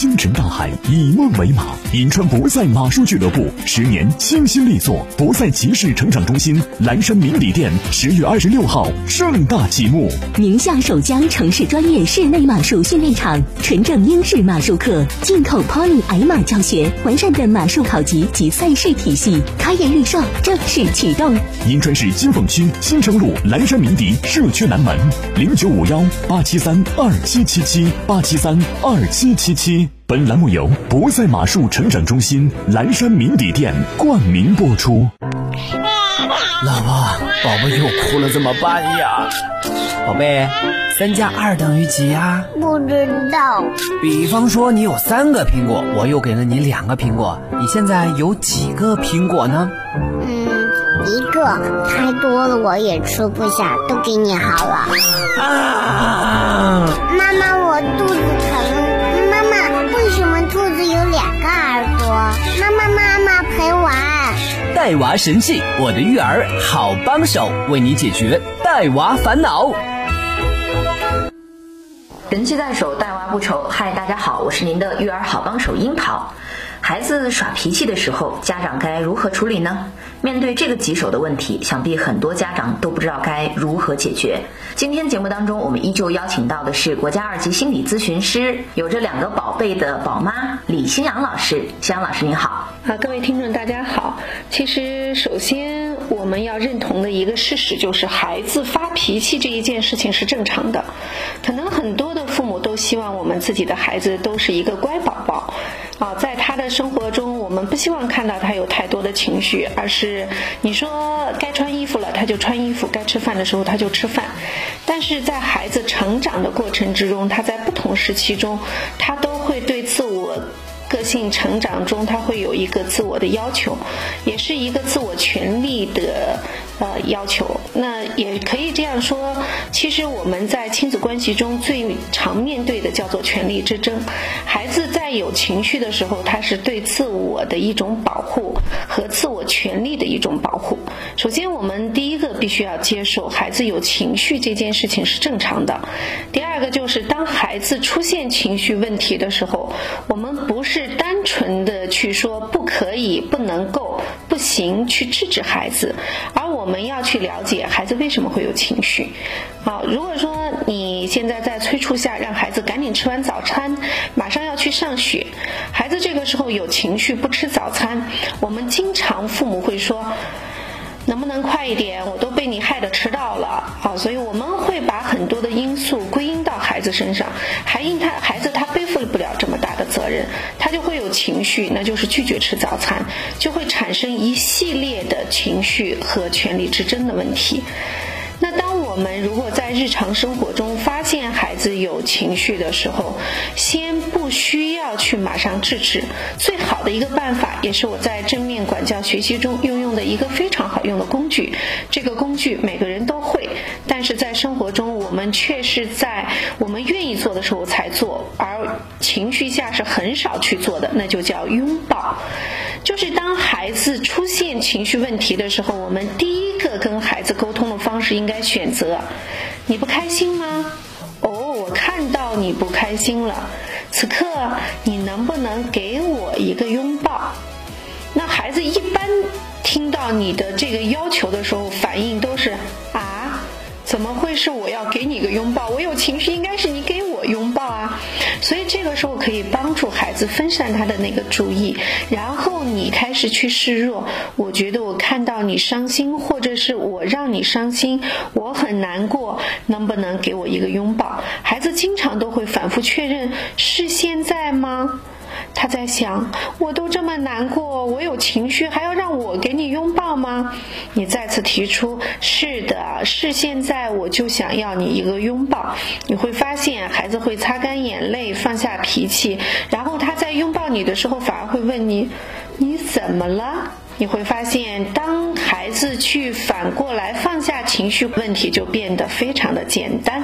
星辰大海，以梦为马。银川博赛马术俱乐部十年倾心力作，博赛骑士成长中心蓝山明里店十月二十六号盛大启幕。宁夏首家城市专业室内马术训练场，纯正英式马术课，进口 Pony 矮马教学，完善的马术考级及赛事体系，开业预售正式启动。银川市金凤区新城路蓝山鸣笛社区南门零九五幺八七三二七七七八七三二七七七。本栏目由博赛马术成长中心蓝山名邸店冠名播出。老婆，宝宝又哭了，怎么办呀？宝贝，三加二等于几呀？不知道。比方说你有三个苹果，我又给了你两个苹果，你现在有几个苹果呢？嗯，一个，太多了我也吃不下，都给你好了。啊！妈妈，我肚子疼。兔子有两个耳朵？妈妈，妈妈陪玩。带娃神器，我的育儿好帮手，为你解决带娃烦恼。神器在手，带娃不愁。嗨，大家好，我是您的育儿好帮手樱桃。孩子耍脾气的时候，家长该如何处理呢？面对这个棘手的问题，想必很多家长都不知道该如何解决。今天节目当中，我们依旧邀请到的是国家二级心理咨询师，有着两个宝贝的宝妈李新阳老师。新阳老师您好。啊，各位听众大家好。其实，首先我们要认同的一个事实就是，孩子发脾气这一件事情是正常的。可能很多的都希望我们自己的孩子都是一个乖宝宝。啊，在他的生活中，我们不希望看到他有太多的情绪，而是你说该穿衣服了他就穿衣服，该吃饭的时候他就吃饭。但是在孩子成长的过程之中，他在不同时期中，他都。个性成长中，他会有一个自我的要求，也是一个自我权利的呃要求。那也可以这样说，其实我们在亲子关系中最常面对的叫做权力之争。孩子在有情绪的时候，他是对自我的一种保护和自我权利的一种保护。首先，我们第一个必须要接受孩子有情绪这件事情是正常的。第二个是当孩子出现情绪问题的时候，我们不是。单纯的去说不可以、不能够、不行去制止孩子，而我们要去了解孩子为什么会有情绪。好，如果说你现在在催促下让孩子赶紧吃完早餐，马上要去上学，孩子这个时候有情绪不吃早餐，我们经常父母会说。能不能快一点？我都被你害得迟到了好！所以我们会身上，还因他孩子他背负不了这么大的责任，他就会有情绪，那就是拒绝吃早餐，就会产生一系列的情绪和权力之争的问题。那当我们如果在日常生活中发现孩子有情绪的时候，先不需要去马上制止，最好的一个办法，也是我在正面管教学习中运用的一个非常好用的工具。这个工具每个人都会，但是在生活中我们却是在我们愿意做的时候才做，而情绪下是很少去做的，那就叫拥抱。就是当孩子出现情绪问题的时候，我们第一个跟孩子沟通的方式应该选择：你不开心吗？哦，我看到你不开心了。此刻你能不能给我一个拥抱？那孩子一般听到你的这个要求的时候，反应都是，怎么会是我要给你个拥抱？我有情绪，应该是你给我拥抱啊。所以这个时候可以帮助孩子分散他的那个注意，然后你开始去示弱。我觉得我看到你伤心，或者是我让你伤心，我很难过，能不能给我一个拥抱？孩子经常都会反复确认：是现在吗？他在想，我都这么难过，我有情绪，还要让我给你拥抱吗？你再次提出，是的，是现在，我就想要你一个拥抱。你会发现，孩子会擦干眼泪，放下脾气，然后他在拥抱你的时候，反而会问你，你怎么了？你会发现，当孩子去反过来放下情绪，问题就变得非常的简单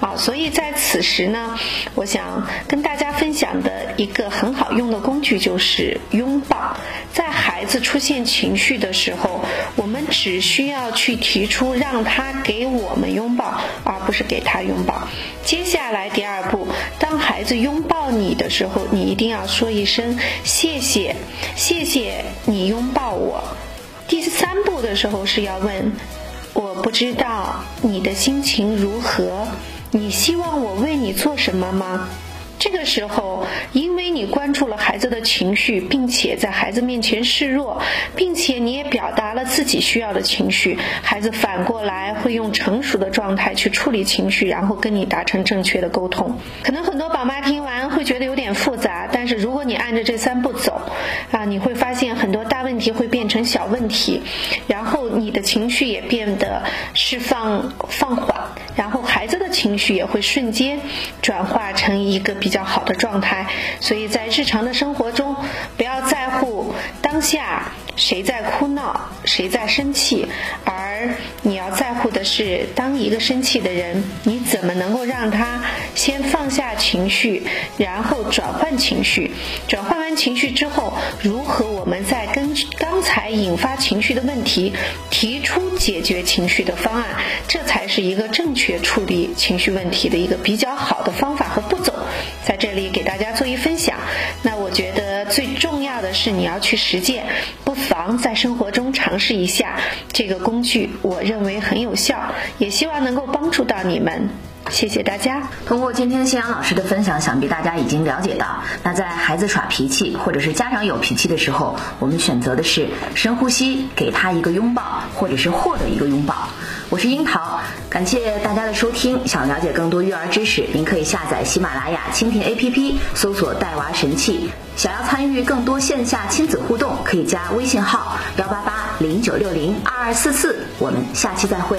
啊。所以在。此时呢，我想跟大家分享的一个很好用的工具就是拥抱。在孩子出现情绪的时候，我们只需要去提出让他给我们拥抱，而不是给他拥抱。接下来第二步，当孩子拥抱你的时候，你一定要说一声谢谢，谢谢你拥抱我。第三步的时候是要问，我不知道你的心情如何，你希望我为你做什么吗？这个时候，因为你关注了孩子的情绪，并且在孩子面前示弱，并且你也表达了自己需要的情绪，孩子反过来会用成熟的状态去处理情绪，然后跟你达成正确的沟通。可能很多宝妈听觉得有点复杂，但是如果你按着这三步走，啊，你会发现很多大问题会变成小问题，然后你的情绪也变得释放放缓，然后孩子的情绪也会瞬间转化成一个。比较好的状态，所以在日常的生活中，谁在哭闹，谁在生气，而你要在乎的是，当一个生气的人，你怎么能够让他先放下情绪，然后转换情绪，转换完情绪之后，如何我们再跟刚才引发情绪的问题提出解决情绪的方案，这才是一个正确处理情绪问题的一个比较好的方法和步骤。在这里给大家做一分享。那是你要去实践，不妨在生活中尝试一下这个工具，我认为很有效，也希望能够帮助到你们。谢谢大家。通过今天信阳老师的分享，想必大家已经了解到，那在孩子耍脾气或者是家长有脾气的时候，我们选择的是深呼吸，给他一个拥抱，或者是获得一个拥抱。我是樱桃，感谢大家的收听。想了解更多育儿知识，您可以下载喜马拉雅蜻蜓 APP，搜索“带娃神器”。想要参与更多线下亲子互动，可以加微信号幺八八零九六零二二四四。我们下期再会。